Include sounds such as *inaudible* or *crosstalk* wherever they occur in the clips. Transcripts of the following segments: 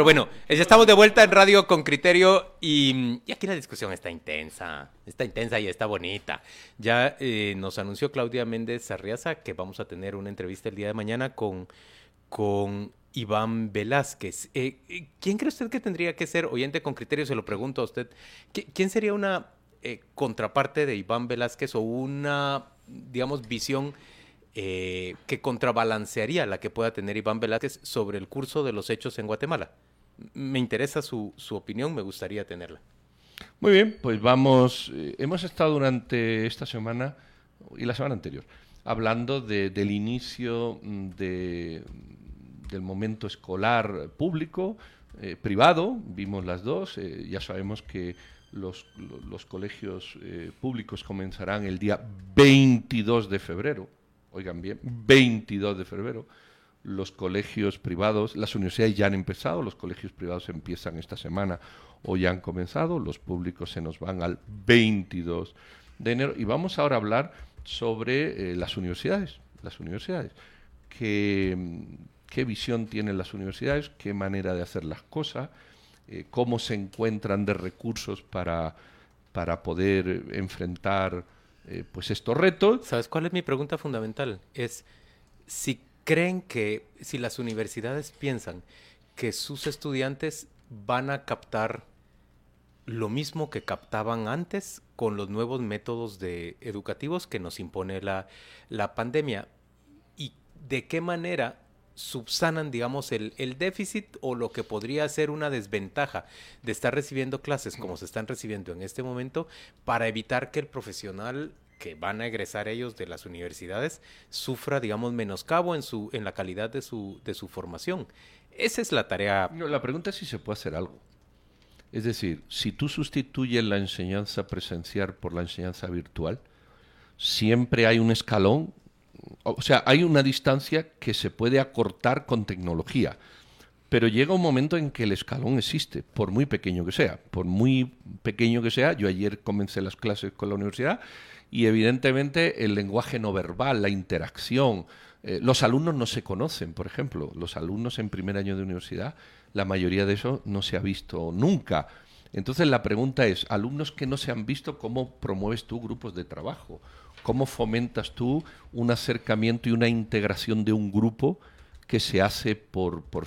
Pero bueno, ya estamos de vuelta en Radio con Criterio y, aquí la discusión está intensa, está intensa y está bonita. Ya eh, nos anunció Claudia Méndez Arriaza que vamos a tener una entrevista el día de mañana con, con Iván Velázquez. Eh, eh, ¿Quién cree usted que tendría que ser, oyente con criterio, se lo pregunto a usted, ¿quién sería una contraparte de Iván Velázquez o una, digamos, visión eh, que contrabalancearía la que pueda tener Iván Velázquez sobre el curso de los hechos en Guatemala. Me interesa su, opinión, me gustaría tenerla. Muy bien, pues vamos, eh, hemos estado durante esta semana y la semana anterior hablando del inicio mm, de, del momento escolar público, eh, privado, vimos las dos, ya sabemos que los, los colegios públicos comenzarán el día 22 de febrero, oigan bien, 22 de febrero, los colegios privados, las universidades ya han empezado, los colegios privados empiezan esta semana o ya han comenzado, los públicos se nos van al 22 de enero y vamos ahora a hablar sobre eh, las universidades, las universidades, qué, qué, visión tienen las universidades, qué manera de hacer las cosas, eh, cómo se encuentran de recursos para, para poder enfrentar eh, pues estos retos. ¿Sabes cuál es mi pregunta fundamental? Es si creen que, si las universidades piensan que sus estudiantes van a captar lo mismo que captaban antes con los nuevos métodos educativos que nos impone la, pandemia y de qué manera subsanan, digamos, el, déficit o lo que podría ser una desventaja de estar recibiendo clases como se están recibiendo en este momento para evitar que el profesional que van a egresar ellos de las universidades sufra, digamos, menoscabo en, su, en la calidad de su, de su formación. Esa es la tarea. la pregunta es si se puede hacer algo. Es decir, si tú sustituyes la enseñanza presencial por la enseñanza virtual, siempre hay un escalón o sea, hay una distancia que se puede acortar con tecnología, pero llega un momento en que el escalón existe, por muy pequeño que sea, por muy pequeño que sea. Yo ayer comencé las clases con la universidad y evidentemente el lenguaje no verbal, la interacción, eh, los alumnos no se conocen, por ejemplo, los alumnos en primer año de universidad, la mayoría de eso no se ha visto nunca. Entonces la pregunta es, alumnos que no se han visto, ¿cómo promueves tú grupos de trabajo? ¿Cómo fomentas tú un acercamiento y una integración de un grupo que se hace por, por,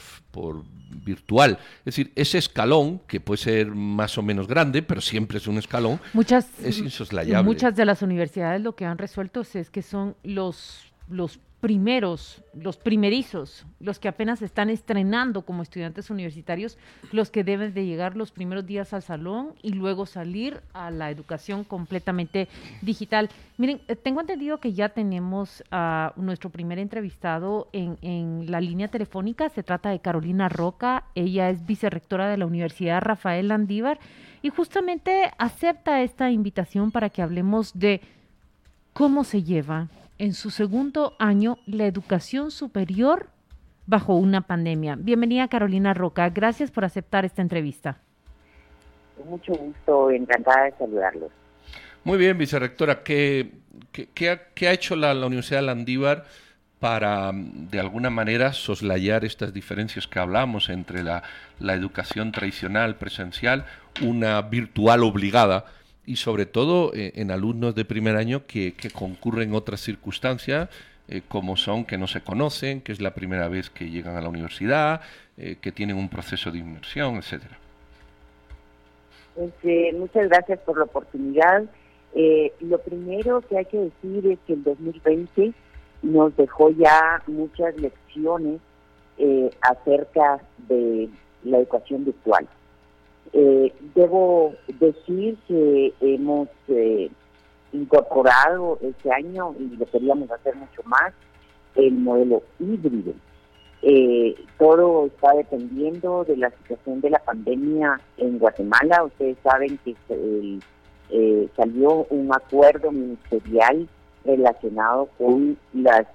virtual? Es decir, ese escalón, que puede ser más o menos grande, pero siempre es un escalón, muchas, es insoslayable. Muchas de las universidades lo que han resuelto es que son los, los primeros, los primerizos, los que apenas están estrenando como estudiantes universitarios, los que deben de llegar los primeros días al salón y luego salir a la educación completamente digital. Miren, eh, tengo entendido que ya tenemos a nuestro primer entrevistado en, en la línea telefónica. Se trata de Carolina Roca. Ella es vicerrectora de la Universidad Rafael Landívar y justamente acepta esta invitación para que hablemos de cómo se lleva en su segundo año la educación superior bajo una pandemia. Bienvenida Carolina Roca, gracias por aceptar esta entrevista. Con mucho gusto, encantada de saludarlos. Muy bien, vicerrectora, ¿qué, qué, ha, hecho la, Universidad de Landívar para, de alguna manera, soslayar estas diferencias que hablamos entre la, la educación tradicional, presencial, una virtual obligada, y sobre todo eh, en alumnos de primer año que, concurren otras circunstancias, eh, como son que no se conocen, que es la primera vez que llegan a la universidad, eh, que tienen un proceso de inmersión, etcétera. Pues, muchas gracias por la oportunidad. lo primero que hay que decir es que el 2020 nos dejó ya muchas lecciones acerca de la educación virtual. Eh, debo decir que hemos eh, incorporado este año, y lo queríamos hacer mucho más, el modelo híbrido. Eh, todo está dependiendo de la situación de la pandemia en Guatemala. Ustedes saben que eh, salió un acuerdo ministerial relacionado con los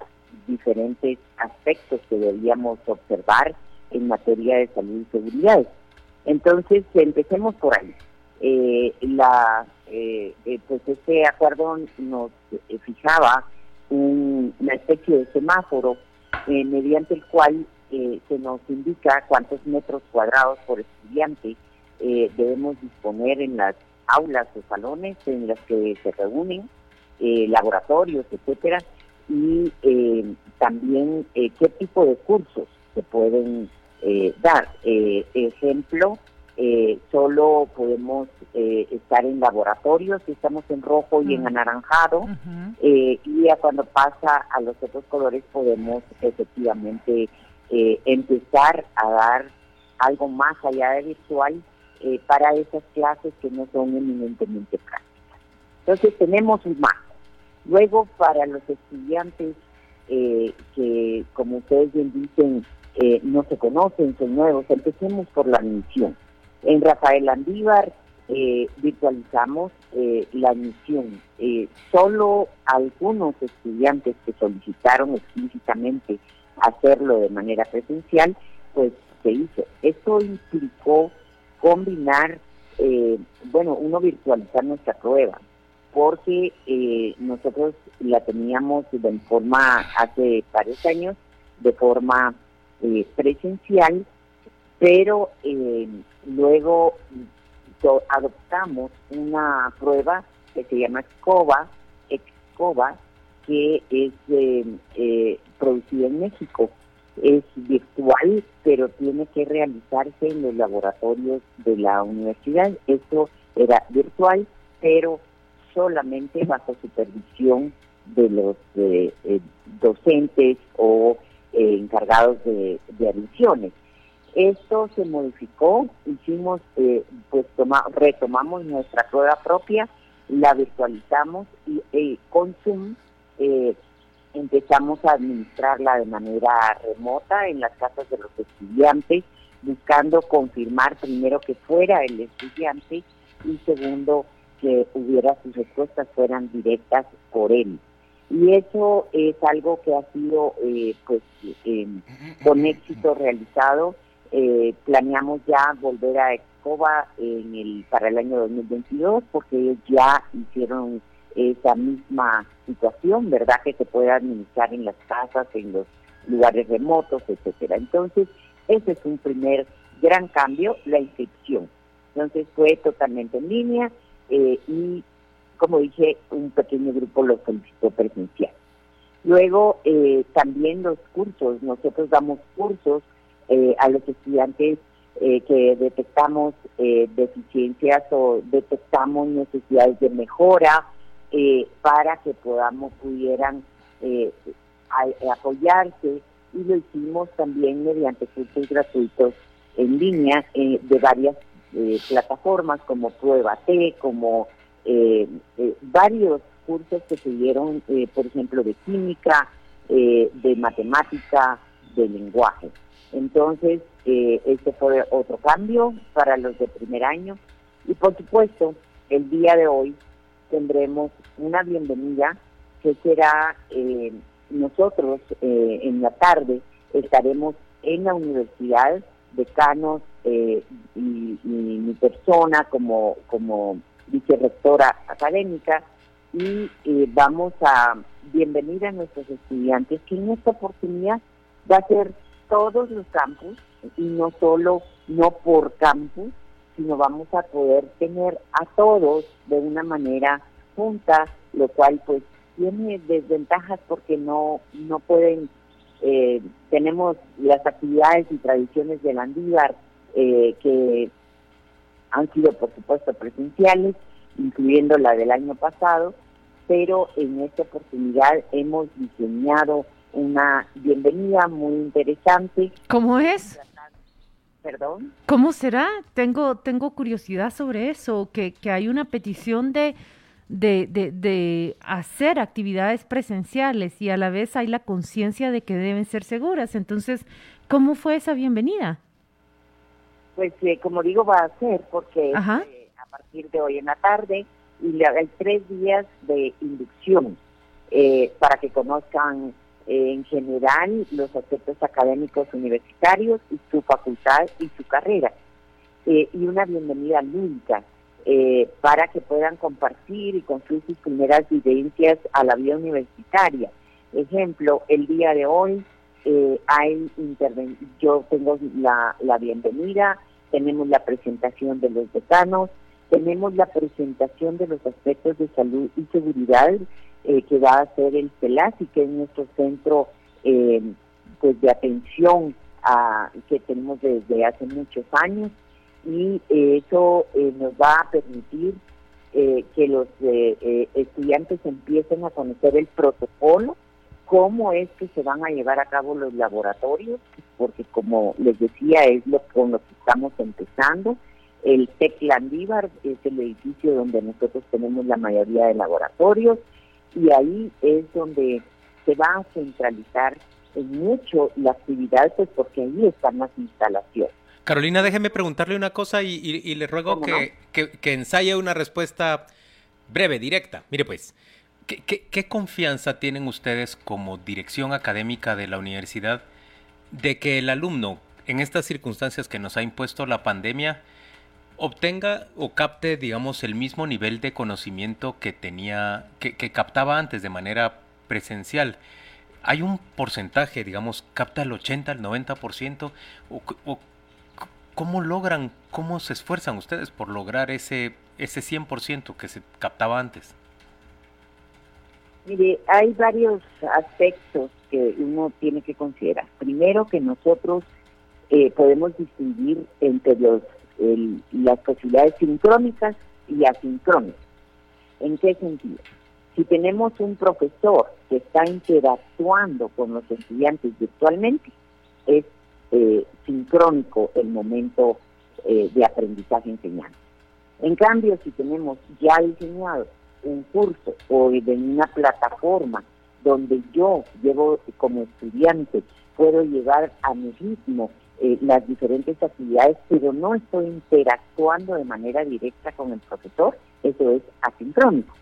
diferentes aspectos que debíamos observar en materia de salud y seguridad. Entonces, empecemos por ahí. Eh, la, eh, eh, pues este acuerdo nos fijaba una especie de semáforo mediante el cual eh, se nos indica cuántos metros cuadrados por estudiante eh, debemos disponer en las aulas o salones en las que se reúnen, eh, laboratorios, etcétera, y también qué tipo de cursos se pueden dar. ejemplo, solo podemos estar en laboratorios, si estamos en rojo y en anaranjado, y ya cuando pasa a los otros colores podemos efectivamente eh, empezar a dar algo más allá de virtual eh, para esas clases que no son eminentemente prácticas. Entonces tenemos un más. Luego para los estudiantes eh, que, como ustedes bien dicen, no se conocen, son nuevos, empecemos por la admisión. En Rafael Andívar virtualizamos la admisión. solo algunos estudiantes que solicitaron explícitamente hacerlo de manera presencial, pues se hizo. Esto implicó combinar, eh, bueno, uno virtualizar nuestra prueba, porque eh, nosotros la teníamos de forma, hace varios años, de forma eh, presencial, pero luego adoptamos una prueba que se llama EXCOBA, EXCOBA, que es eh, eh, producida en México. Es virtual, pero tiene que realizarse en los laboratorios de la universidad. Esto era virtual, pero solamente bajo supervisión de los eh, docentes o encargados de, de admisiones. Esto se modificó, hicimos, pues retomamos nuestra prueba propia, la virtualizamos y con Zoom eh, empezamos a administrarla de manera remota en las casas de los estudiantes, buscando confirmar primero que fuera el estudiante y segundo que hubiera sus respuestas fueran directas por él. Y eso es algo que ha sido eh, pues em, con éxito realizado. Eh, planeamos ya volver a Escoba en el para el año 2022 porque ellos ya hicieron esa misma situación, ¿verdad? Que se puede administrar en las casas, en los lugares remotos, etcétera. Entonces, ese es un primer gran cambio, la inscripción. Entonces fue totalmente en línea eh, y, como dije, un pequeño grupo lo solicitó presencial. Luego, eh, también los cursos, nosotros damos cursos eh, a los estudiantes que detectamos deficiencias o detectamos necesidades de mejora eh, para que podamos, pudieran eh, apoyarse y lo hicimos también mediante cursos gratuitos en línea eh, de varias plataformas como Prueba T, como varios cursos que se dieron, por ejemplo, de química, de matemática, de lenguaje. Entonces, este fue otro cambio para los de primer año. Y por supuesto, el día de hoy tendremos una bienvenida que será eh, nosotros eh, en la tarde estaremos en la universidad, decanos eh, y, mi persona como, como vicerrectora académica y vamos a bienvenir a nuestros estudiantes que en esta oportunidad va a ser todos los campus y no solo no por campus, sino vamos a poder tener a todos de una manera junta, lo cual pues tiene desventajas porque no, no pueden, eh, tenemos las actividades y tradiciones del Andívar eh, que han sido por supuesto presenciales, incluyendo la del año pasado, pero en esta oportunidad hemos diseñado una bienvenida muy interesante. ¿Cómo es? Perdón. ¿Cómo será? Tengo, tengo curiosidad sobre eso, que, que hay una petición de, de, de, hacer actividades presenciales y a la vez hay la conciencia de que deben ser seguras. Entonces, ¿cómo fue esa bienvenida? Pues eh, como digo, va a ser porque eh, a partir de hoy en la tarde y hay tres días de inducción eh, para que conozcan en general los aspectos académicos universitarios y su facultad y su carrera. Eh, y una bienvenida lúdica eh, para que puedan compartir y construir sus primeras vivencias a la vida universitaria. Ejemplo, el día de hoy eh, hay yo tengo la, la bienvenida, tenemos la presentación de los decanos, tenemos la presentación de los aspectos de salud y seguridad eh, que va a hacer el CELASI, que es nuestro centro eh, pues de atención que tenemos desde hace muchos años. Y eso eh, nos va a permitir que los estudiantes empiecen a conocer el protocolo, cómo es que se van a llevar a cabo los laboratorios, porque como les decía es lo con lo que estamos empezando el TEC Landívar es el edificio donde nosotros tenemos la mayoría de laboratorios y ahí es donde se va a centralizar en mucho la actividad, pues porque ahí están las instalaciones. Carolina, déjeme preguntarle una cosa y, le ruego que, que, ensaye una respuesta breve, directa. Mire pues, ¿qué, ¿qué, confianza tienen ustedes como dirección académica de la universidad de que el alumno, en estas circunstancias que nos ha impuesto la pandemia, obtenga o capte, digamos, el mismo nivel de conocimiento que tenía, que, captaba antes de manera presencial. Hay un porcentaje, digamos, capta el 80, el 90%, o, o ¿cómo logran, cómo se esfuerzan ustedes por lograr ese, ese 100% que se captaba antes? Mire, hay varios aspectos que uno tiene que considerar. Primero que nosotros eh, podemos distinguir entre los las posibilidades sincrónicas y asincrónicas. ¿En qué sentido? Si tenemos un profesor que está interactuando con los estudiantes virtualmente, es eh, sincrónico el momento eh, de aprendizaje-enseñanza. En cambio, si tenemos ya diseñado un curso o de una plataforma donde yo llevo como estudiante, puedo llegar a mi ritmo eh, las diferentes actividades, pero no estoy interactuando de manera directa con el profesor, eso es asincrónico.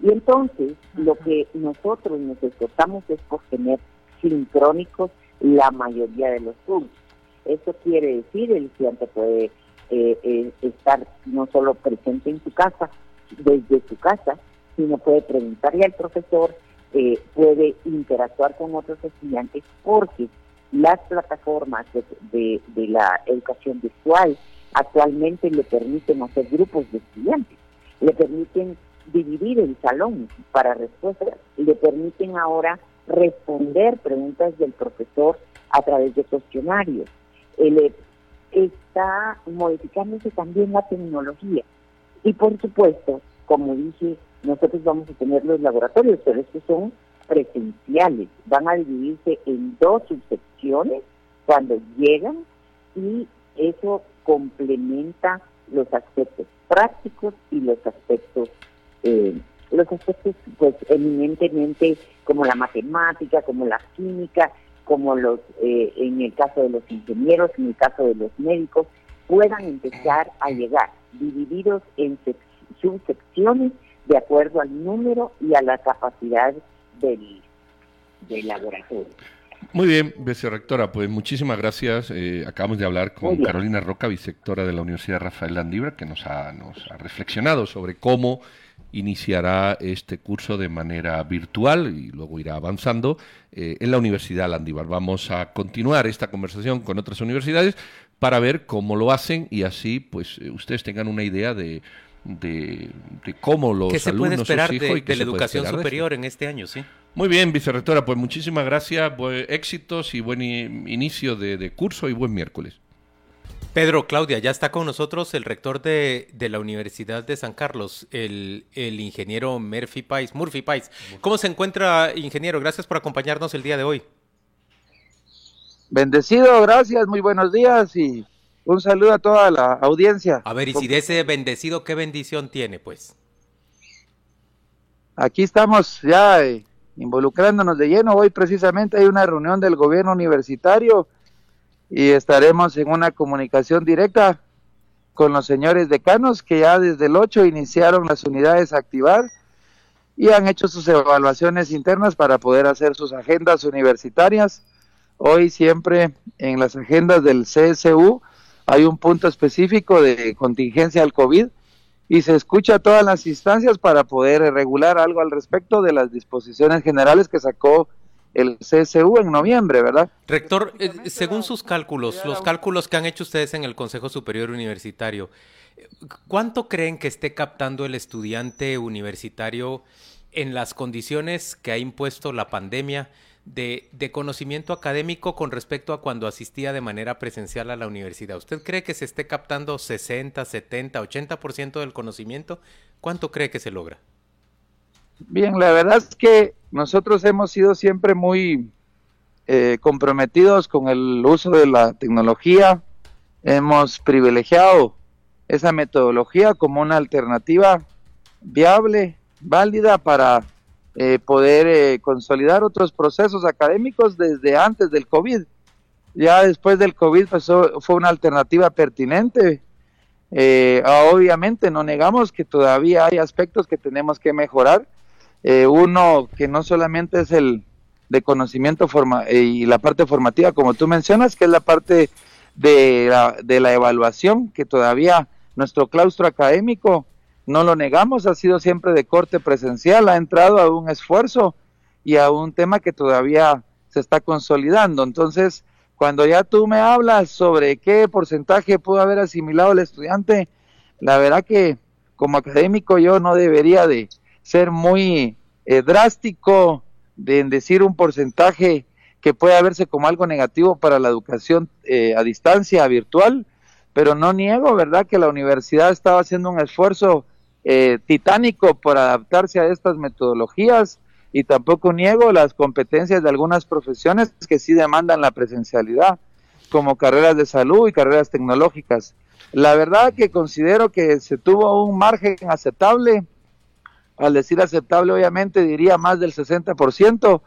Y entonces lo que nosotros nos esforzamos es por tener sincrónicos la mayoría de los cursos. Eso quiere decir, el estudiante puede eh, eh, estar no solo presente en su casa, desde su casa, sino puede preguntarle al profesor, puede interactuar con otros estudiantes, porque las plataformas de, la educación virtual actualmente le permiten hacer grupos de estudiantes, le permiten dividir el salón para respuestas, le permiten ahora responder preguntas del profesor a través de cuestionarios. Eh, está modificándose también la tecnología. Y por supuesto, como dije, nosotros vamos a tener los laboratorios, pero estos son presenciales. Van a dividirse en dos subsecciones cuando llegan y eso complementa los aspectos prácticos y los aspectos eh, los aspectos pues eminentemente como la matemática, como la química, como los eh, en el caso de los ingenieros, en el caso de los médicos, puedan empezar a llegar divididos en subsecciones de acuerdo al número y a la capacidad del, laboratorio. Muy bien, vicerrectora, pues muchísimas gracias. Eh, acabamos de hablar con Carolina Roca, vicesectora de la Universidad Rafael Landibra, que nos ha, nos ha reflexionado sobre cómo iniciará este curso de manera virtual y luego irá avanzando eh, en la Universidad Landívar. Vamos a continuar esta conversación con otras universidades para ver cómo lo hacen y así pues eh, ustedes tengan una idea de, de, cómo los ¿Qué se puede esperar de, la educación superior en este año, sí? Muy bien, vicerrectora, pues muchísimas gracias, buen, éxitos y buen inicio de, curso y buen miércoles. Pedro, Claudia, ya está con nosotros el rector de, la Universidad de San Carlos, el, el, ingeniero Murphy Pais. Murphy Pais. ¿Cómo se encuentra, ingeniero? Gracias por acompañarnos el día de hoy. Bendecido, gracias, muy buenos días y un saludo a toda la audiencia. A ver, y si de ese bendecido, ¿qué bendición tiene, pues? Aquí estamos ya eh, involucrándonos de lleno. Hoy precisamente hay una reunión del gobierno universitario y estaremos en una comunicación directa con los señores decanos que ya desde el 8 iniciaron las unidades a activar y han hecho sus evaluaciones internas para poder hacer sus agendas universitarias. Hoy siempre en las agendas del CSU hay un punto específico de contingencia al COVID y se escucha todas las instancias para poder regular algo al respecto de las disposiciones generales que sacó el CSU en noviembre, ¿verdad? Rector, eh, según sus cálculos, los cálculos que han hecho ustedes en el Consejo Superior Universitario, ¿cuánto creen que esté captando el estudiante universitario en las condiciones que ha impuesto la pandemia de, conocimiento académico con respecto a cuando asistía de manera presencial a la universidad? ¿Usted cree que se esté captando 60, 70, 80% del conocimiento? ¿Cuánto cree que se logra? Bien, la verdad es que nosotros hemos sido siempre muy eh, comprometidos con el uso de la tecnología, hemos privilegiado esa metodología como una alternativa viable, válida para eh, poder eh, consolidar otros procesos académicos desde antes del COVID. Ya después del COVID pues, fue una alternativa pertinente. obviamente no negamos que todavía hay aspectos que tenemos que mejorar, eh, uno que no solamente es el de conocimiento forma eh, y la parte formativa, como tú mencionas, que es la parte de la, de la evaluación, que todavía nuestro claustro académico, no lo negamos, ha sido siempre de corte presencial, ha entrado a un esfuerzo y a un tema que todavía se está consolidando. Entonces, cuando ya tú me hablas sobre qué porcentaje pudo haber asimilado el estudiante, la verdad que como académico yo no debería de, ser muy eh, drástico de decir un porcentaje que puede verse como algo negativo para la educación eh, a distancia, virtual, pero no niego, ¿verdad?, que la universidad estaba haciendo un esfuerzo eh, titánico por adaptarse a estas metodologías y tampoco niego las competencias de algunas profesiones que sí demandan la presencialidad, como carreras de salud y carreras tecnológicas. La verdad que considero que se tuvo un margen aceptable al decir aceptable obviamente diría más del 60%,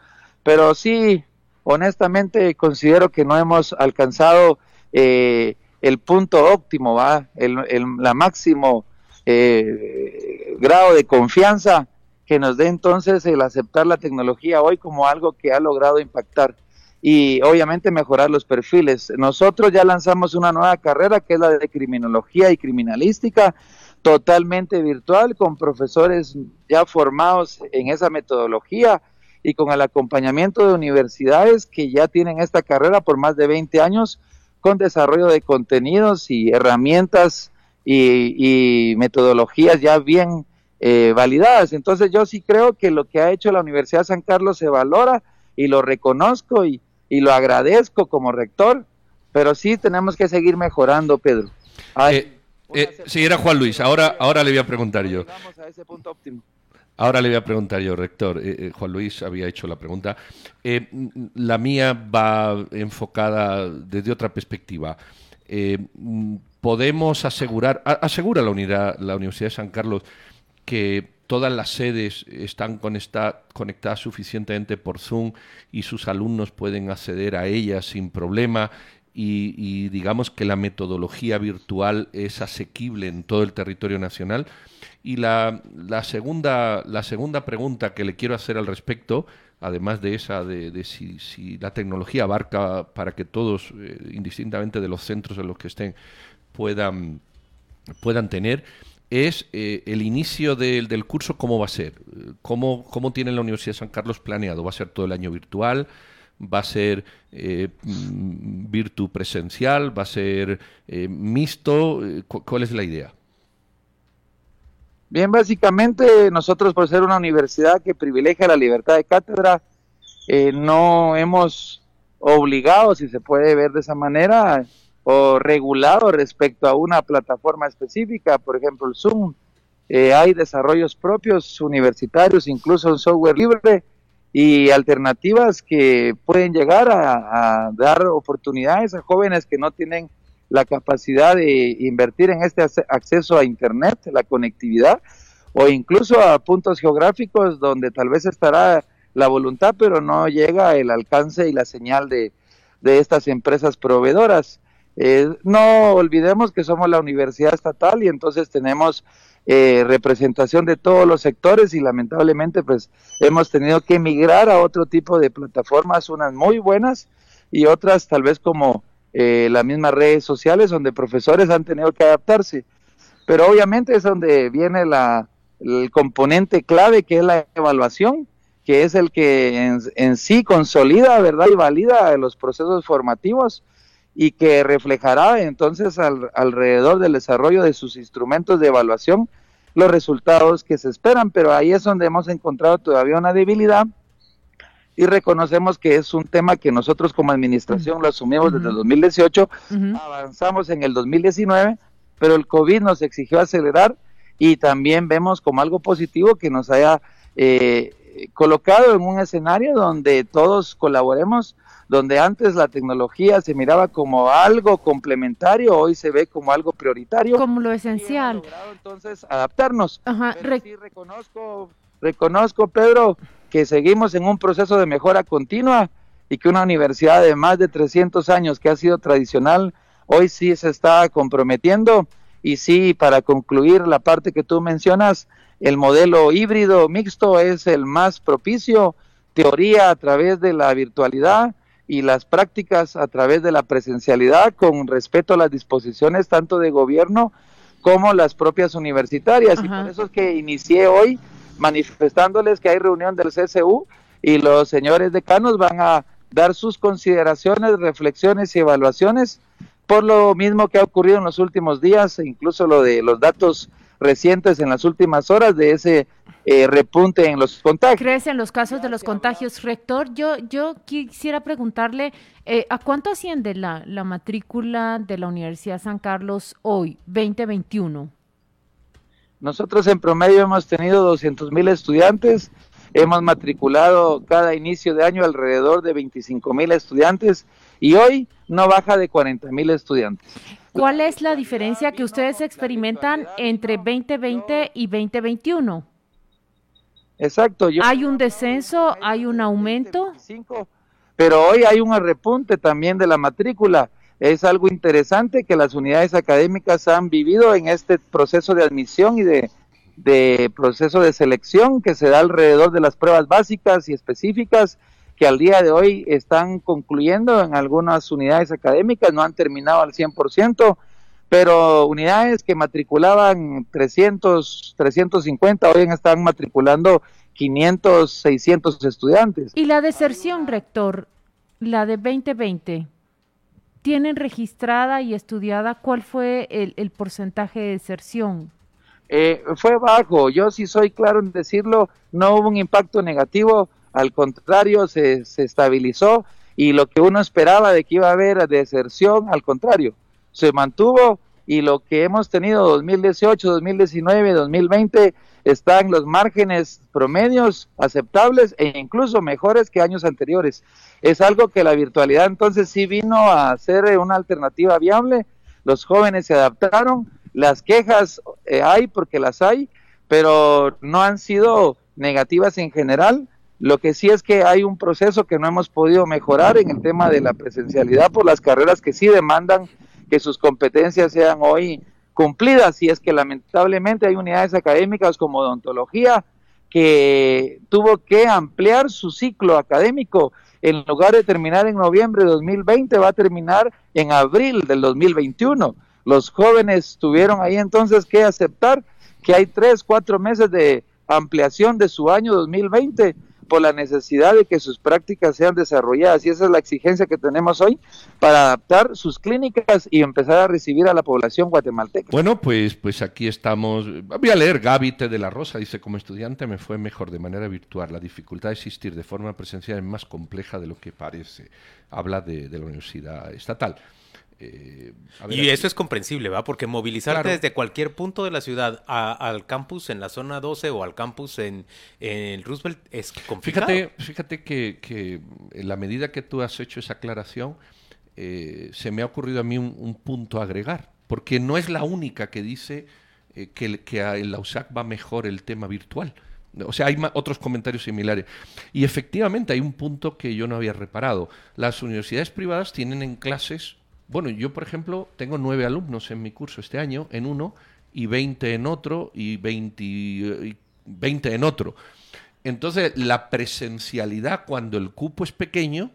pero sí, honestamente considero que no hemos alcanzado eh, el punto óptimo, ¿va? El, la máximo eh, grado de confianza que nos dé entonces el aceptar la tecnología hoy como algo que ha logrado impactar y obviamente mejorar los perfiles. Nosotros ya lanzamos una nueva carrera que es la de criminología y criminalística, totalmente virtual con profesores ya formados en esa metodología y con el acompañamiento de universidades que ya tienen esta carrera por más de 20 años con desarrollo de contenidos y herramientas y, metodologías ya bien eh, validadas. Entonces yo sí creo que lo que ha hecho la Universidad de San Carlos se valora y lo reconozco y, lo agradezco como rector, pero sí tenemos que seguir mejorando, Pedro. Eh, eh, sí, era Juan Luis. Ahora, ahora le voy a preguntar yo. Ahora le voy a preguntar yo, rector. Eh, eh, Juan Luis había hecho la pregunta. la mía va enfocada desde otra perspectiva. Podemos asegurar, asegura la, unidad, la Universidad de San Carlos que todas las sedes están conectadas suficientemente por Zoom y sus alumnos pueden acceder a ellas sin problema y, digamos que la metodología virtual es asequible en todo el territorio nacional. Y la, segunda, la segunda pregunta que le quiero hacer al respecto, además de esa de, si, si, la tecnología abarca para que todos, eh, indistintamente de los centros en los que estén, puedan, puedan tener, es eh, el inicio del, del curso, ¿cómo va a ser? ¿Cómo, ¿Cómo tiene la Universidad de San Carlos planeado? ¿Va a ser todo el año virtual? va a ser eh, mm, virtu presencial, va a ser eh, mixto, eh, ¿cuál es la idea? Bien, básicamente nosotros por ser una universidad que privilegia la libertad de cátedra, no hemos obligado, si se puede ver de esa manera, o regulado respecto a una plataforma específica, por ejemplo el Zoom. hay desarrollos propios universitarios, incluso en software libre, y alternativas que pueden llegar a, dar oportunidades a jóvenes que no tienen la capacidad de invertir en este acceso a Internet, la conectividad, o incluso a puntos geográficos donde tal vez estará la voluntad, pero no llega el alcance y la señal de, de estas empresas proveedoras. Eh, no olvidemos que somos la universidad estatal y entonces tenemos eh, representación de todos los sectores y lamentablemente pues hemos tenido que emigrar a otro tipo de plataformas, unas muy buenas y otras tal vez como eh, las mismas redes sociales donde profesores han tenido que adaptarse. Pero obviamente es donde viene la, el componente clave que es la evaluación que es el que en, sí consolida, ¿verdad? Y valida los procesos formativos y que reflejará entonces alrededor del desarrollo de sus instrumentos de evaluación los resultados que se esperan, pero ahí es donde hemos encontrado todavía una debilidad y reconocemos que es un tema que nosotros como administración lo asumimos desde el 2018, avanzamos en el 2019, pero el COVID nos exigió acelerar y también vemos como algo positivo que nos haya eh, colocado en un escenario donde todos colaboremos, donde antes la tecnología se miraba como algo complementario, hoy se ve como algo prioritario. Como lo esencial. entonces adaptarnos. sí reconozco, reconozco, Pedro, que seguimos en un proceso de mejora continua y que una universidad de más de 300 años que ha sido tradicional, hoy sí se está comprometiendo. Y sí, para concluir la parte que tú mencionas, el modelo híbrido mixto es el más propicio, teoría a través de la virtualidad y las prácticas a través de la presencialidad con respeto a las disposiciones tanto de gobierno como las propias universitarias. Y por eso es que inicié hoy manifestándoles que hay reunión del CSU y los señores decanos van a dar sus consideraciones, reflexiones y evaluaciones por lo mismo que ha ocurrido en los últimos días, e incluso lo de los datos recientes en las últimas horas de ese eh, repunte en los contagios. Crecen los casos de los contagios. Rector, yo, yo quisiera preguntarle, eh, ¿a cuánto asciende la, la matrícula de la Universidad San Carlos hoy, 2021? Nosotros en promedio hemos tenido 200 mil estudiantes, hemos matriculado cada inicio de año alrededor de 25 mil estudiantes y hoy no baja de 40 mil estudiantes. ¿Cuál es la diferencia que ustedes experimentan entre 2020 y 2021? Exacto. ¿Hay un descenso? ¿Hay un aumento? Pero hoy hay un repunte también de la matrícula. Es algo interesante que las unidades académicas han vivido en este proceso de admisión y de, de proceso de selección que se da alrededor de las pruebas básicas y específicas que al día de hoy están concluyendo en algunas unidades académicas, no han terminado al 100%, pero unidades que matriculaban 300, 350, hoy están matriculando 500, 600 estudiantes. ¿Y la deserción, rector, la de 2020? ¿Tienen registrada y estudiada cuál fue el, porcentaje de deserción? Eh, fue bajo, yo sí soy claro en decirlo, no hubo un impacto negativo, al contrario, se, se estabilizó y lo que uno esperaba de que iba a haber deserción, al contrario, se mantuvo y lo que hemos tenido 2018, 2019, 2020 está en los márgenes promedios aceptables e incluso mejores que años anteriores. Es algo que la virtualidad entonces sí vino a ser una alternativa viable, los jóvenes se adaptaron, las quejas eh, hay porque las hay, pero no han sido negativas en general lo que sí es que hay un proceso que no hemos podido mejorar en el tema de la presencialidad por las carreras que sí demandan que sus competencias sean hoy cumplidas. Y es que lamentablemente hay unidades académicas como odontología que tuvo que ampliar su ciclo académico. En lugar de terminar en noviembre de 2020 va a terminar en abril del 2021. Los jóvenes tuvieron ahí entonces que aceptar que hay tres, cuatro meses de ampliación de su año 2020 por la necesidad de que sus prácticas sean desarrolladas y esa es la exigencia que tenemos hoy para adaptar sus clínicas y empezar a recibir a la población guatemalteca. Bueno, pues, pues aquí estamos. Voy a leer Gávite de la Rosa, dice, como estudiante me fue mejor de manera virtual. La dificultad de existir de forma presencial es más compleja de lo que parece. Habla de la universidad estatal. Eh, y eso es comprensible, ¿va? Porque movilizarte desde cualquier punto de la ciudad al campus en la zona 12 o al campus en, en Roosevelt es complicado. Fíjate, fíjate que, en la medida que tú has hecho esa aclaración, eh, se me ha ocurrido a mí un, punto a agregar, porque no es la única que dice eh, que, que en la USAC va mejor el tema virtual. O sea, hay otros comentarios similares. Y efectivamente hay un punto que yo no había reparado. Las universidades privadas tienen en clases bueno, yo, por ejemplo, tengo nueve alumnos en mi curso este año, en uno, y veinte en otro, y veinte en otro. Entonces, la presencialidad cuando el cupo es pequeño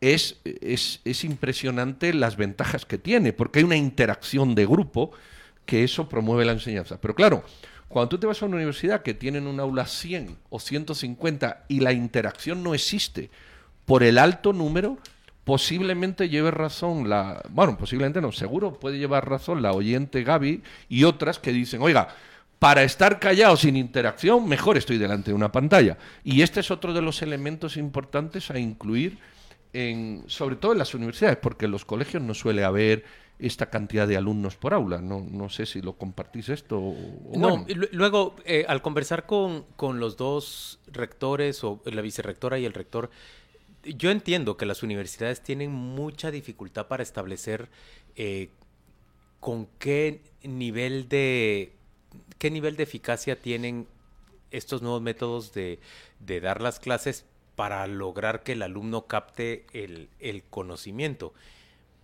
es, es, es, impresionante las ventajas que tiene, porque hay una interacción de grupo que eso promueve la enseñanza. Pero claro, Cuando tú te vas a una universidad que tienen un aula 100 o 150 y la interacción no existe por el alto número, posiblemente lleve razón la, bueno, posiblemente no, seguro puede llevar razón la oyente Gaby y otras que dicen, oiga, para estar callado sin interacción, mejor estoy delante de una pantalla. Y este es otro de los elementos importantes a incluir, en, sobre todo en las universidades, porque en los colegios no suele haber esta cantidad de alumnos por aula. No, no sé si lo compartís esto. O, no, luego, eh, al conversar con, con los dos rectores, o la vicerrectora y el rector, yo entiendo que las universidades tienen mucha dificultad para establecer eh, con qué nivel de qué nivel de eficacia tienen estos nuevos métodos de, dar las clases para lograr que el alumno capte el, conocimiento.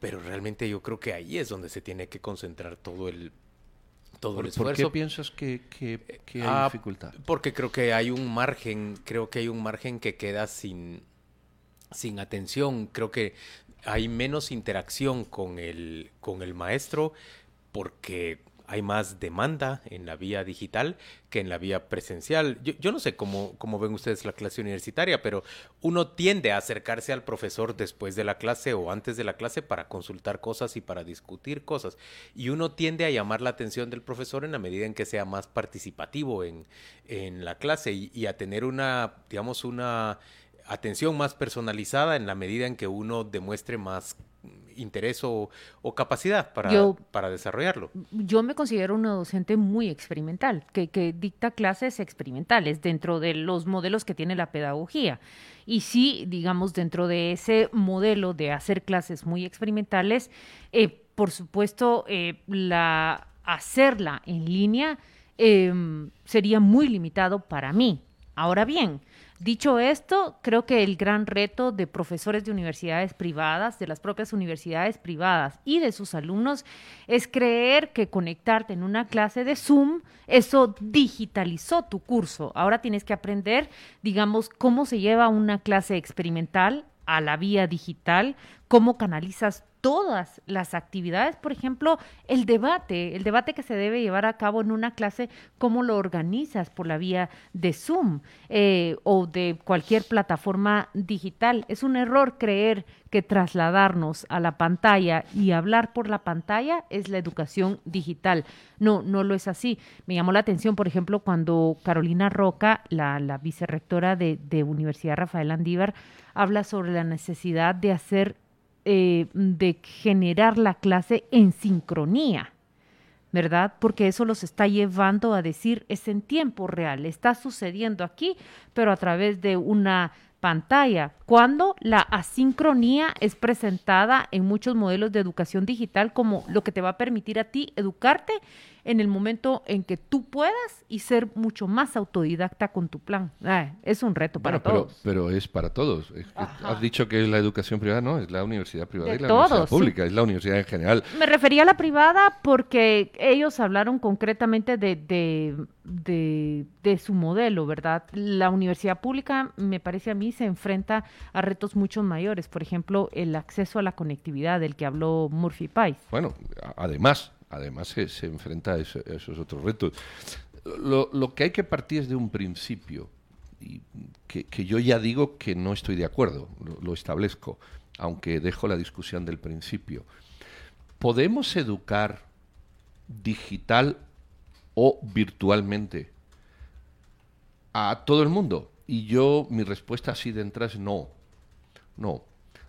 Pero realmente yo creo que ahí es donde se tiene que concentrar todo el, todo el esfuerzo. ¿Por qué piensas que, hay ah, dificultad? Porque creo que hay un margen, creo que hay un margen que queda sin, sin atención. Creo que hay menos interacción con el, con el maestro porque hay más demanda en la vía digital que en la vía presencial. Yo, no sé cómo, cómo, ven ustedes la clase universitaria, pero uno tiende a acercarse al profesor después de la clase o antes de la clase para consultar cosas y para discutir cosas. Y uno tiende a llamar la atención del profesor en la medida en que sea más participativo en, en la clase y, y a tener una, digamos, una atención más personalizada en la medida en que uno demuestre más interés o, capacidad para, para, desarrollarlo. Yo me considero una docente muy experimental, que, que, dicta clases experimentales dentro de los modelos que tiene la pedagogía. Y sí, digamos, dentro de ese modelo de hacer clases muy experimentales, eh, por supuesto, eh, la hacerla en línea em, sería muy limitado para mí. Ahora bien, Dicho esto, creo que el gran reto de profesores de universidades privadas, de las propias universidades privadas y de sus alumnos es creer que conectarte en una clase de Zoom, eso digitalizó tu curso. Ahora tienes que aprender, digamos, cómo se lleva una clase experimental a la vía digital, cómo canalizas todas las actividades, por ejemplo, el debate, el debate que se debe llevar a cabo en una clase, cómo lo organizas por la vía de Zoom eh, o de cualquier plataforma digital. Es un error creer que trasladarnos a la pantalla y hablar por la pantalla es la educación digital. No, no lo es así. Me llamó la atención, por ejemplo, cuando Carolina Roca, la, la vicerrectora de, de Universidad Rafael Andívar, habla sobre la necesidad de hacer eh, de generar la clase en sincronía, ¿verdad? Porque eso los está llevando a decir, es en tiempo real, está sucediendo aquí, pero a través de una pantalla, cuando la asincronía es presentada en muchos modelos de educación digital como lo que te va a permitir a ti educarte en el momento en que tú puedas y ser mucho más autodidacta con tu plan. es un reto para todos. Pero es para todos. Has dicho que es la educación privada, no, es la universidad privada y la universidad pública, es la universidad en general. Me refería a la privada porque ellos hablaron concretamente de, de, de su modelo, ¿verdad? La universidad pública, me parece a mí, se enfrenta a retos mucho mayores. Por ejemplo, el acceso a la conectividad del que habló Murphy Pais. Bueno, además, además se, se enfrenta a, esos otros retos. Lo, que hay que partir es de un principio, y que, yo ya digo que no estoy de acuerdo, lo, establezco, aunque dejo la discusión del principio. ¿Podemos educar digital o virtualmente a todo el mundo? Y yo, mi respuesta así de entrada es no. No.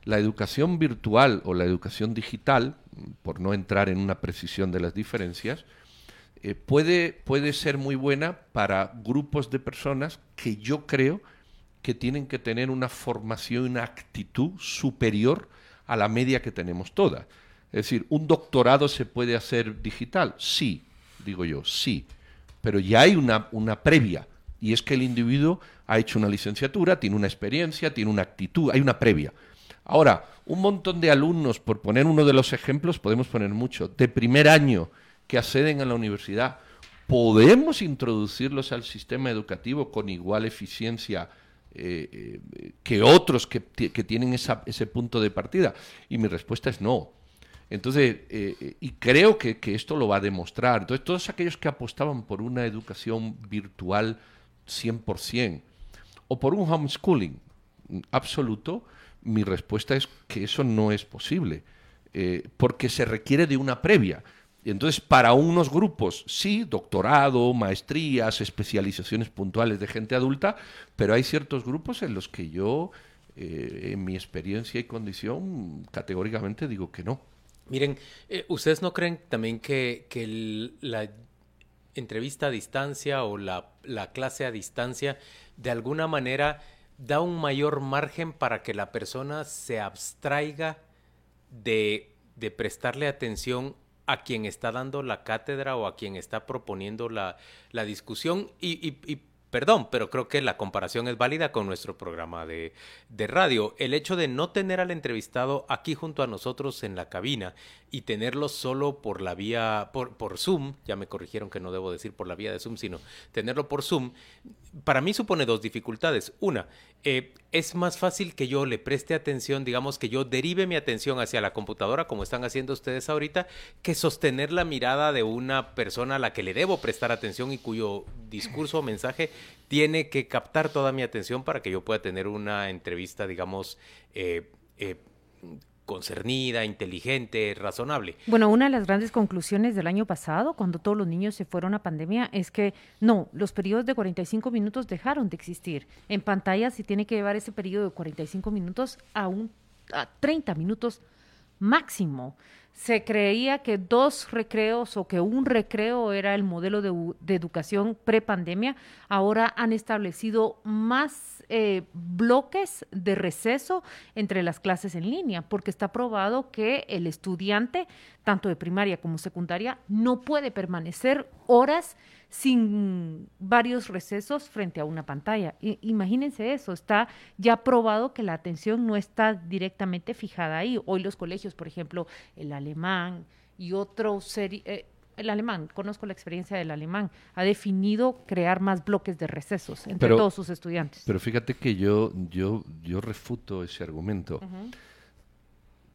La educación virtual o la educación digital por no entrar en una precisión de las diferencias, eh, puede, puede ser muy buena para grupos de personas que yo creo que tienen que tener una formación y una actitud superior a la media que tenemos todas. Es decir, ¿un doctorado se puede hacer digital? Sí, digo yo, sí. Pero ya hay una, una previa, y es que el individuo ha hecho una licenciatura, tiene una experiencia, tiene una actitud, hay una previa. Ahora, un montón de alumnos, por poner uno de los ejemplos, podemos poner mucho, de primer año que acceden a la universidad, ¿podemos introducirlos al sistema educativo con igual eficiencia eh, eh, que otros que, tienen ese punto de partida? Y mi respuesta es no. Entonces, eh, y creo que, esto lo va a demostrar. Entonces, todos aquellos que apostaban por una educación virtual 100% o por un homeschooling absoluto, mi respuesta es que eso no es posible, eh, porque se requiere de una previa. Entonces, para unos grupos, sí, doctorado, maestrías, especializaciones puntuales de gente adulta, pero hay ciertos grupos en los que yo, eh, en mi experiencia y condición, categóricamente digo que no. Miren, eh, ¿ustedes no creen también que, la entrevista a distancia o la, clase a distancia de alguna manera da un mayor margen para que la persona se abstraiga de, prestarle atención a quien está dando la cátedra o a quien está proponiendo la, discusión y, y, Perdón, pero creo que la comparación es válida con nuestro programa de, de, radio. El hecho de no tener al entrevistado aquí junto a nosotros en la cabina y tenerlo solo por la vía, por, por Zoom, ya me corrigieron que no debo decir por la vía de Zoom, sino tenerlo por Zoom, para mí supone dos dificultades. Una, eh, es más fácil que yo le preste atención, digamos que yo derive mi atención hacia la computadora, como están haciendo ustedes ahorita, que sostener la mirada de una persona a la que le debo prestar atención y cuyo discurso o mensaje tiene que captar toda mi atención para que yo pueda tener una entrevista, digamos, eh, eh, concernida, inteligente, razonable. Bueno, una de las grandes conclusiones del año pasado, cuando todos los niños se fueron a pandemia, es que no, los periodos de 45 minutos dejaron de existir. En pantalla se tiene que llevar ese periodo de 45 minutos a, un, a 30 minutos máximo se creía que dos recreos o que un recreo era el modelo de, educación prepandemia. Ahora han establecido más eh, bloques de receso entre las clases en línea, porque está probado que el estudiante, tanto de primaria como secundaria, no puede permanecer horas sin varios recesos frente a una pantalla. imagínense eso, está ya probado que la atención no está directamente fijada ahí. Hoy los colegios, por ejemplo, el alemán y otro eh, el alemán, conozco la experiencia del alemán, ha definido crear más bloques de recesos entre todos sus estudiantes. Pero fíjate que yo, yo, yo refuto ese argumento.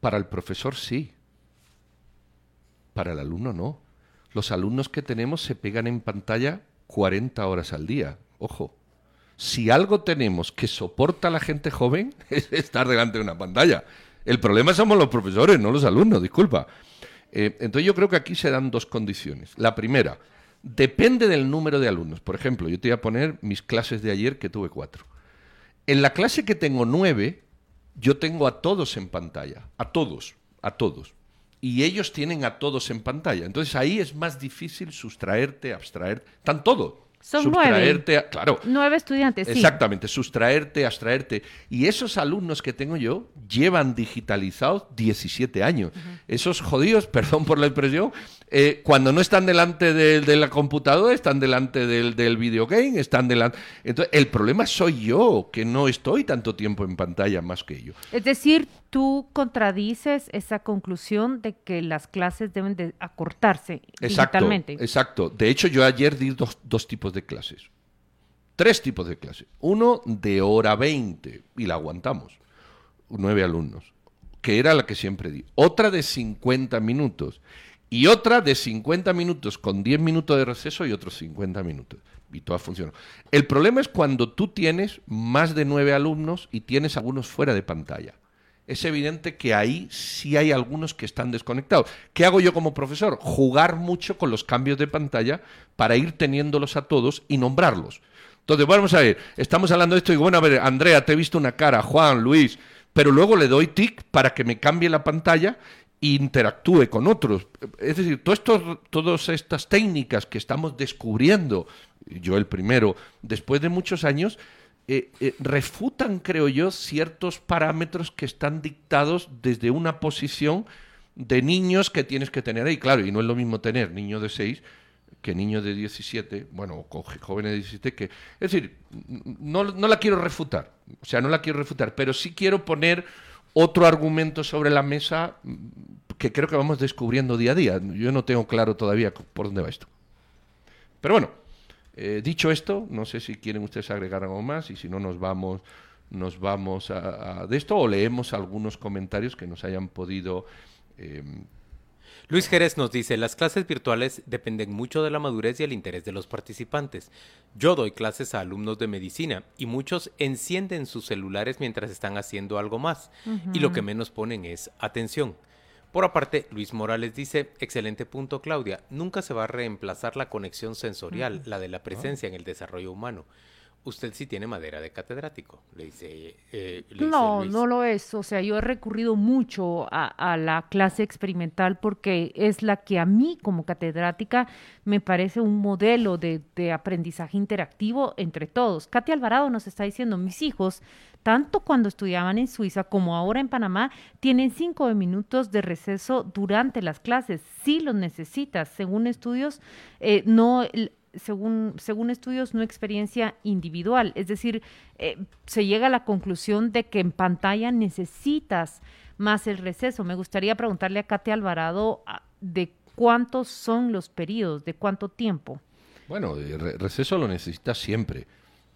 Para el profesor sí, para el alumno no. Los alumnos que tenemos se pegan en pantalla 40 horas al día. Ojo. Si algo tenemos que soporta a la gente joven *laughs* es estar delante de una pantalla. El problema somos los profesores, no los alumnos, disculpa. Eh, entonces yo creo que aquí se dan dos condiciones. La primera, depende del número de alumnos. Por ejemplo, yo te voy a poner mis clases de ayer que tuve cuatro. En la clase que tengo nueve, yo tengo a todos en pantalla. A todos, a todos y ellos tienen a todos en pantalla. Entonces ahí es más difícil sustraerte, abstraer, están todos. Son nueve. claro. Nueve estudiantes, Exactamente, sustraerte, abstraerte. Y esos alumnos que tengo yo llevan digitalizados 17 años. Esos jodidos, *laughs* perdón por la expresión, eh, cuando no están delante de, la computadora, están delante del, del videogame, están delante... Entonces, el problema soy yo, que no estoy tanto tiempo en pantalla más que ellos. Es decir, tú contradices esa conclusión de que las clases deben de acortarse exacto, digitalmente. Exacto. De hecho, yo ayer di dos, dos tipos de clases. Tres tipos de clases. Uno de hora 20, y la aguantamos. Nueve alumnos, que era la que siempre di. Otra de 50 minutos. Y otra de 50 minutos con 10 minutos de receso y otros 50 minutos. Y todas funcionan. El problema es cuando tú tienes más de nueve alumnos y tienes algunos fuera de pantalla es evidente que ahí sí hay algunos que están desconectados. ¿Qué hago yo como profesor? Jugar mucho con los cambios de pantalla para ir teniéndolos a todos y nombrarlos. Entonces, vamos a ver, estamos hablando de esto y bueno, a ver, Andrea, te he visto una cara, Juan, Luis, pero luego le doy tic para que me cambie la pantalla e interactúe con otros. Es decir, todas estas técnicas que estamos descubriendo, yo el primero, después de muchos años, eh, eh, refutan, creo yo, ciertos parámetros que están dictados desde una posición de niños que tienes que tener ahí. Claro, y no es lo mismo tener niño de 6 que niño de 17, bueno, o jóvenes de 17, que... Es decir, no, no la quiero refutar, o sea, no la quiero refutar, pero sí quiero poner otro argumento sobre la mesa mm, que creo que vamos descubriendo día a día. Yo no tengo claro todavía por dónde va esto. Pero bueno, eh, dicho esto, no sé si quieren ustedes agregar algo más y si no nos vamos, nos vamos a, de esto o leemos algunos comentarios que nos hayan podido eh, Luis Jerez nos dice, las clases virtuales dependen mucho de la madurez y el interés de los participantes. Yo doy clases a alumnos de medicina y muchos encienden sus celulares mientras están haciendo algo más y lo que menos ponen es atención. Por aparte, Luis Morales dice, excelente punto Claudia, nunca se va a reemplazar la conexión sensorial, la de la presencia en el desarrollo humano usted sí tiene madera de catedrático, le dice. Eh, no, no lo es. O sea, yo he recurrido mucho a, la clase experimental porque es la que a mí como catedrática me parece un modelo de, de aprendizaje interactivo entre todos. Katy Alvarado nos está diciendo, mis hijos, tanto cuando estudiaban en Suiza como ahora en Panamá, tienen cinco minutos de receso durante las clases. Si los necesitas. Según estudios, eh, no según, según estudios, no experiencia individual. Es decir, eh, se llega a la conclusión de que en pantalla necesitas más el receso. Me gustaría preguntarle a Kate Alvarado ah, de cuántos son los periodos, de cuánto tiempo. Bueno, el receso lo necesitas siempre,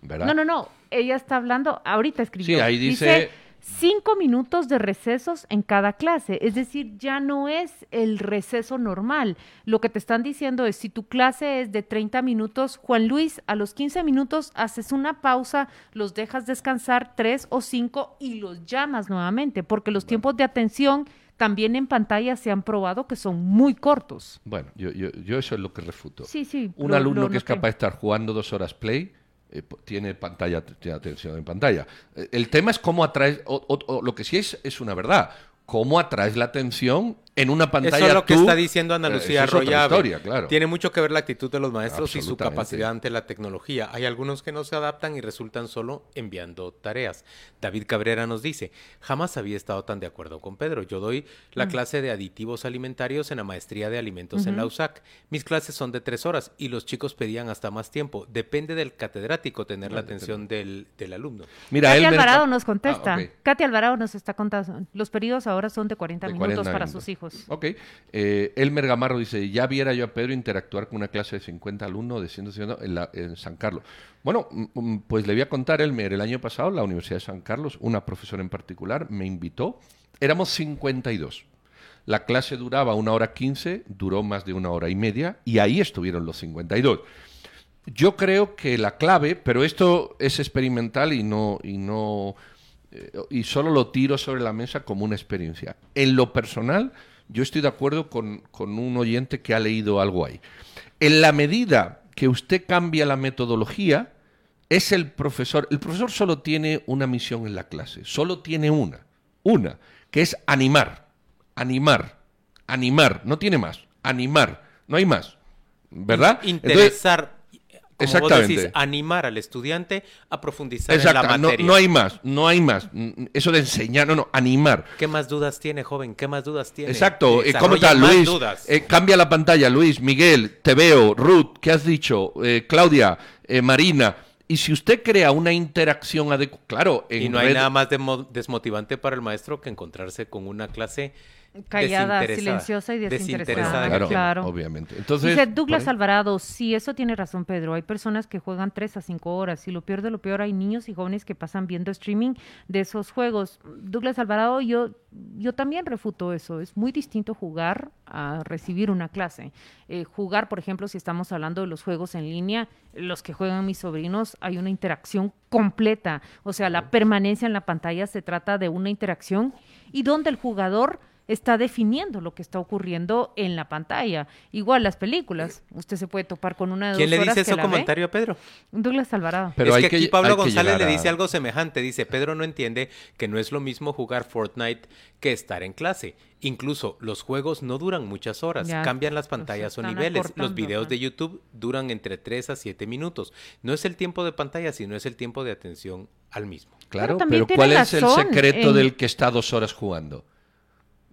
¿verdad? No, no, no. Ella está hablando, ahorita escribió. Sí, ahí dice cinco minutos de recesos en cada clase. Es decir, ya no es el receso normal. Lo que te están diciendo es, si tu clase es de 30 minutos, Juan Luis, a los 15 minutos haces una pausa, los dejas descansar tres o cinco y los llamas nuevamente, porque los tiempos de atención también en pantalla se han probado que son muy cortos. Bueno, yo, yo, eso es lo que refuto. Sí, sí. Un alumno que es capaz de estar jugando dos horas play eh, tiene pantalla, tiene atención en pantalla. Eh, el tema es cómo atraes, lo que sí es, es una verdad, cómo atraes la atención en una pantalla. Eso es lo que está diciendo Ana Lucía Arroyave. Tiene mucho que ver la actitud de los maestros y su capacidad ante la tecnología. Hay algunos que no se adaptan y resultan solo enviando tareas. David Cabrera nos dice, jamás había estado tan de acuerdo con Pedro. Yo doy la mm. clase de aditivos alimentarios en la maestría de alimentos en la USAC. Mis clases son de tres horas y los chicos pedían hasta más tiempo. Depende del catedrático tener la atención del, alumno. Mira, Katy Alvarado nos contesta. Ah, Katy Alvarado nos está contando. Los periodos ahora son de 40 minutos para sus hijos. Ok. Eh, Elmer Gamarro dice, ya viera yo a Pedro interactuar con una clase de 50 alumnos de 150 en, en San Carlos. Bueno, mm, mm, pues le voy a contar, Elmer, el año pasado la Universidad de San Carlos, una profesora en particular, me invitó. Éramos 52. La clase duraba una hora 15, duró más de una hora y media, y ahí estuvieron los 52. Yo creo que la clave, pero esto es experimental y no, y no, eh, y solo lo tiro sobre la mesa como una experiencia. En lo personal, yo estoy de acuerdo con, un oyente que ha leído algo ahí. En la medida que usted cambia la metodología, es el profesor. El profesor solo tiene una misión en la clase, solo tiene una, una, que es animar, animar, animar, no tiene más, animar, no hay más, ¿verdad? Interesar Exactamente. animar al estudiante a profundizar en la materia. No, no, hay más, no hay más. Eso de enseñar, no, no, animar. ¿Qué más dudas tiene, joven? ¿Qué más dudas tiene? Exacto. Eh, ¿Cómo está, Luis? Eh, cambia la pantalla, Luis, Miguel, te veo, Ruth, ¿qué has dicho? Eh, Claudia, Marina. Y si usted crea una interacción adecuada, claro. y no hay nada más desmotivante para el maestro que encontrarse con una clase callada, silenciosa y desinteresada. Claro, obviamente. Entonces, Dice Douglas Alvarado, sí, eso tiene razón, Pedro. Hay personas que juegan tres a cinco horas. y lo peor de lo peor, hay niños y jóvenes que pasan viendo streaming de esos juegos. Douglas Alvarado, yo, yo también refuto eso. Es muy distinto jugar a recibir una clase. Eh, jugar, por ejemplo, si estamos hablando de los juegos en línea, los que juegan mis sobrinos, hay una interacción completa. O sea, la permanencia en la pantalla se trata de una interacción y donde el jugador está definiendo lo que está ocurriendo en la pantalla. Igual las películas, usted se puede topar con una de ¿Quién le dice ese comentario a Pedro? Douglas Alvarado. Pero es que, aquí Pablo González le dice algo semejante. Dice, Pedro no entiende que no es lo mismo jugar Fortnite que estar en clase. Incluso los juegos no duran muchas horas, cambian las pantallas o niveles. Los videos de YouTube duran entre 3 a 7 minutos. No es el tiempo de pantalla, sino es el tiempo de atención al mismo. Claro, pero, ¿cuál es el secreto del que está dos horas jugando?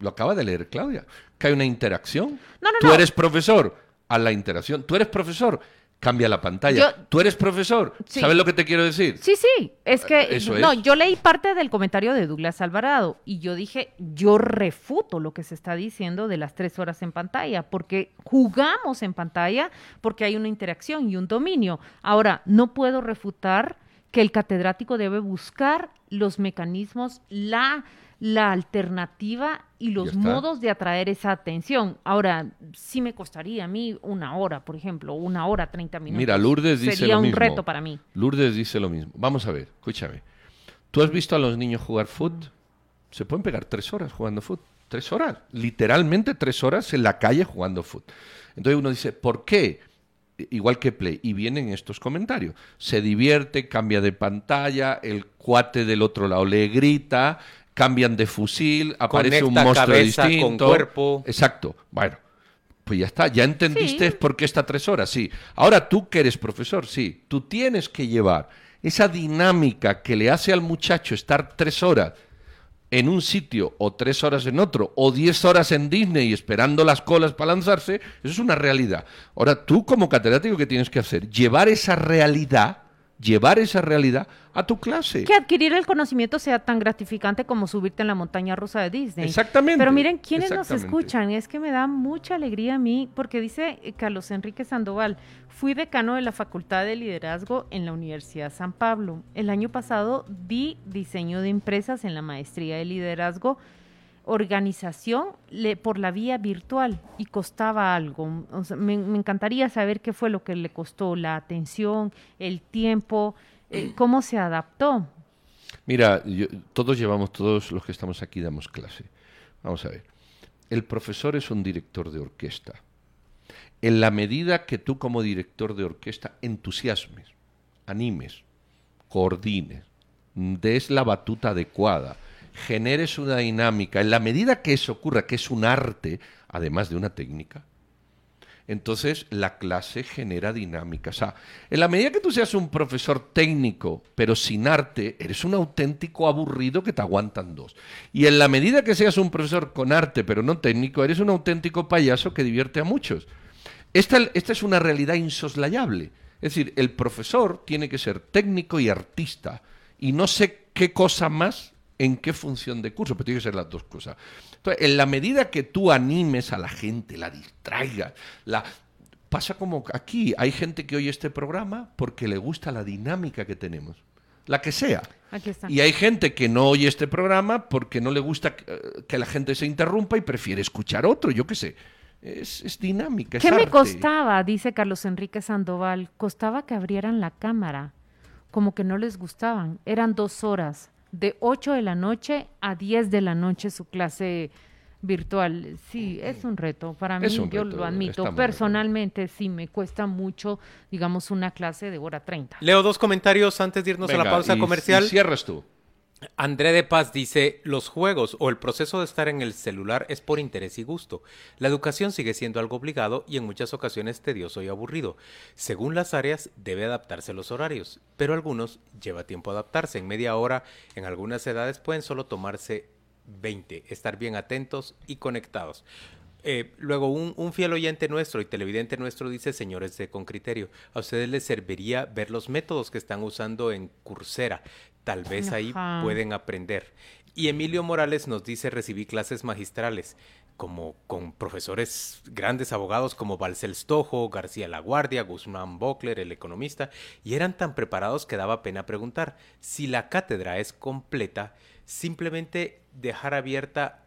Lo acaba de leer Claudia. Que hay una interacción. No, no, Tú eres profesor, a la interacción. Tú eres profesor, cambia la pantalla. Tú eres profesor, ¿sabes lo que te quiero decir? Sí, sí, es que no, yo leí parte del comentario de Douglas Alvarado y yo dije, yo refuto lo que se está diciendo de las tres horas en pantalla, porque jugamos en pantalla porque hay una interacción y un dominio. Ahora, no puedo refutar que el catedrático debe buscar los mecanismos, la la alternativa y los modos de atraer esa atención. Ahora, sí me costaría a mí una hora, por ejemplo, una hora, 30 minutos. Mira, Lourdes dice Sería lo un mismo. reto para mí. Lourdes dice lo mismo. Vamos a ver, escúchame. ¿Tú has visto a los niños jugar fútbol? Se pueden pegar tres horas jugando fútbol. Tres horas. Literalmente tres horas en la calle jugando fútbol. Entonces uno dice, ¿por qué? Igual que Play. Y vienen estos comentarios. Se divierte, cambia de pantalla, el cuate del otro lado le grita, cambian de fusil, aparece un monstruo cabeza con distinto. cuerpo. Exacto. Bueno, pues ya está, ya entendiste Sí. por qué está tres horas, sí. Ahora tú que eres profesor, sí, tú tienes que llevar esa dinámica que le hace al muchacho estar tres horas en un sitio o tres horas en otro o diez horas en Disney esperando las colas para lanzarse, eso es una realidad. Ahora tú como catedrático, ¿qué tienes que hacer? Llevar esa realidad, llevar esa realidad a tu clase. Que adquirir el conocimiento sea tan gratificante como subirte en la montaña rusa de Disney. Exactamente, Pero miren, quienes nos escuchan, es que me da mucha alegría a mí, porque dice eh, Carlos Enrique Sandoval, fui decano de la Facultad de Liderazgo en la Universidad San Pablo. El año pasado di diseño de empresas en la maestría de liderazgo organización le- por la vía virtual y costaba algo. O sea, me, me encantaría saber qué fue lo que le costó, la atención, el tiempo, eh, *clears throat* cómo se adaptó. Mira, yo- todos llevamos, todos los que estamos aquí damos clase. Vamos a ver. El profesor es un director de orquesta. En la medida que tú como director de orquesta entusiasmes, animes, coordines, des la batuta adecuada, generes una dinámica, en la medida que eso ocurra, que es un arte, además de una técnica, entonces la clase genera dinámica. O sea, en la medida que tú seas un profesor técnico, pero sin arte, eres un auténtico aburrido que te aguantan dos. Y en la medida que seas un profesor con arte, pero no técnico, eres un auténtico payaso que divierte a muchos. Esta, esta es una realidad insoslayable. Es decir, el profesor tiene que ser técnico y artista. Y no sé qué cosa más en qué función de curso, pero tiene que ser las dos cosas. Entonces, en la medida que tú animes a la gente, la distraigas, la... pasa como aquí, hay gente que oye este programa porque le gusta la dinámica que tenemos, la que sea. Aquí está. Y hay gente que no oye este programa porque no le gusta eh, que la gente se interrumpa y prefiere escuchar otro, yo qué sé. Es, es dinámica. es ¿Qué me arte. costaba? Dice Carlos Enrique Sandoval. Costaba que abrieran la cámara, como que no les gustaban. Eran dos horas, de 8 de la noche a 10 de la noche su clase virtual. Sí, es un reto. Para mí, yo lo admito. Personalmente, sí, me cuesta mucho, digamos, una clase de hora 30. Leo dos comentarios antes de irnos a la pausa y- comercial. y cierras tú. André de Paz dice, los juegos o el proceso de estar en el celular es por interés y gusto. La educación sigue siendo algo obligado y en muchas ocasiones tedioso y aburrido. Según las áreas, debe adaptarse los horarios, pero algunos lleva tiempo adaptarse. En media hora, en algunas edades pueden solo tomarse 20, estar bien atentos y conectados. Eh, luego, un, un fiel oyente nuestro y televidente nuestro dice, señores de Con Criterio, a ustedes les serviría ver los métodos que están usando en Coursera. Tal vez ahí Ajá. pueden aprender. Y Emilio Morales nos dice, recibí clases magistrales como con profesores grandes abogados como Balcel Stojo, García Laguardia, Guzmán Bockler, el economista, y eran tan preparados que daba pena preguntar. Si la cátedra es completa, simplemente dejar abierta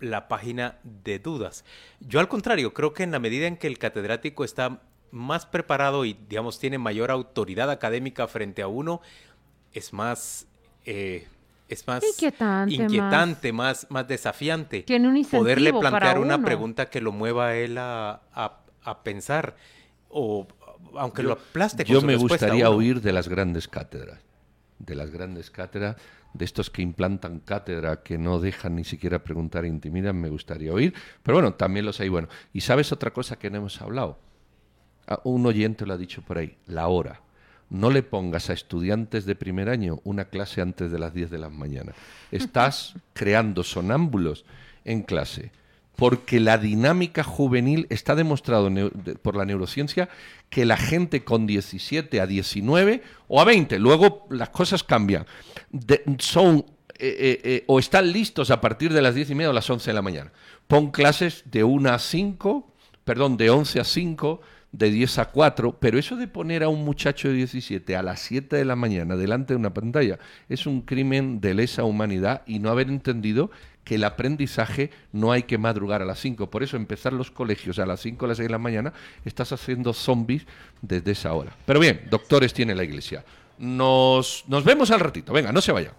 la página de dudas. Yo al contrario, creo que en la medida en que el catedrático está más preparado y, digamos, tiene mayor autoridad académica frente a uno, es más... eh, es más Inquietante, inquietante, más, más desafiante. Tiene un Poderle plantear una pregunta que lo mueva a él a, a- a pensar. O aunque lo aplaste con Yo su me gustaría uno. oír de las grandes cátedras, de las grandes cátedras, de estos que implantan cátedra que no dejan ni siquiera preguntar e intimidan, me gustaría oír. Pero bueno, también los hay. Bueno, y sabes otra cosa que no hemos hablado. Ah, Un oyente lo ha dicho por ahí, la hora. No le pongas a estudiantes de primer año una clase antes de las 10 de la mañana. Estás *laughs* creando sonámbulos en clase. Porque la dinámica juvenil está demostrado por la neurociencia que la gente con 17 a 19 o a 20, luego las cosas cambian, de- son eh, eh, eh, o están listos a partir de las 10 y media o las 11 de la mañana. Pon clases de 1 a 5, perdón, de 11 a 5, de 10 a 4, pero eso de poner a un muchacho de 17 a las 7 de la mañana delante de una pantalla es un crimen de lesa humanidad y no haber entendido que el aprendizaje no hay que madrugar a las 5. Por eso empezar los colegios a las 5 o las 6 de la mañana, estás haciendo zombies desde esa hora. Pero bien, doctores tiene la iglesia. Nos, nos vemos al ratito. Venga, no se vaya.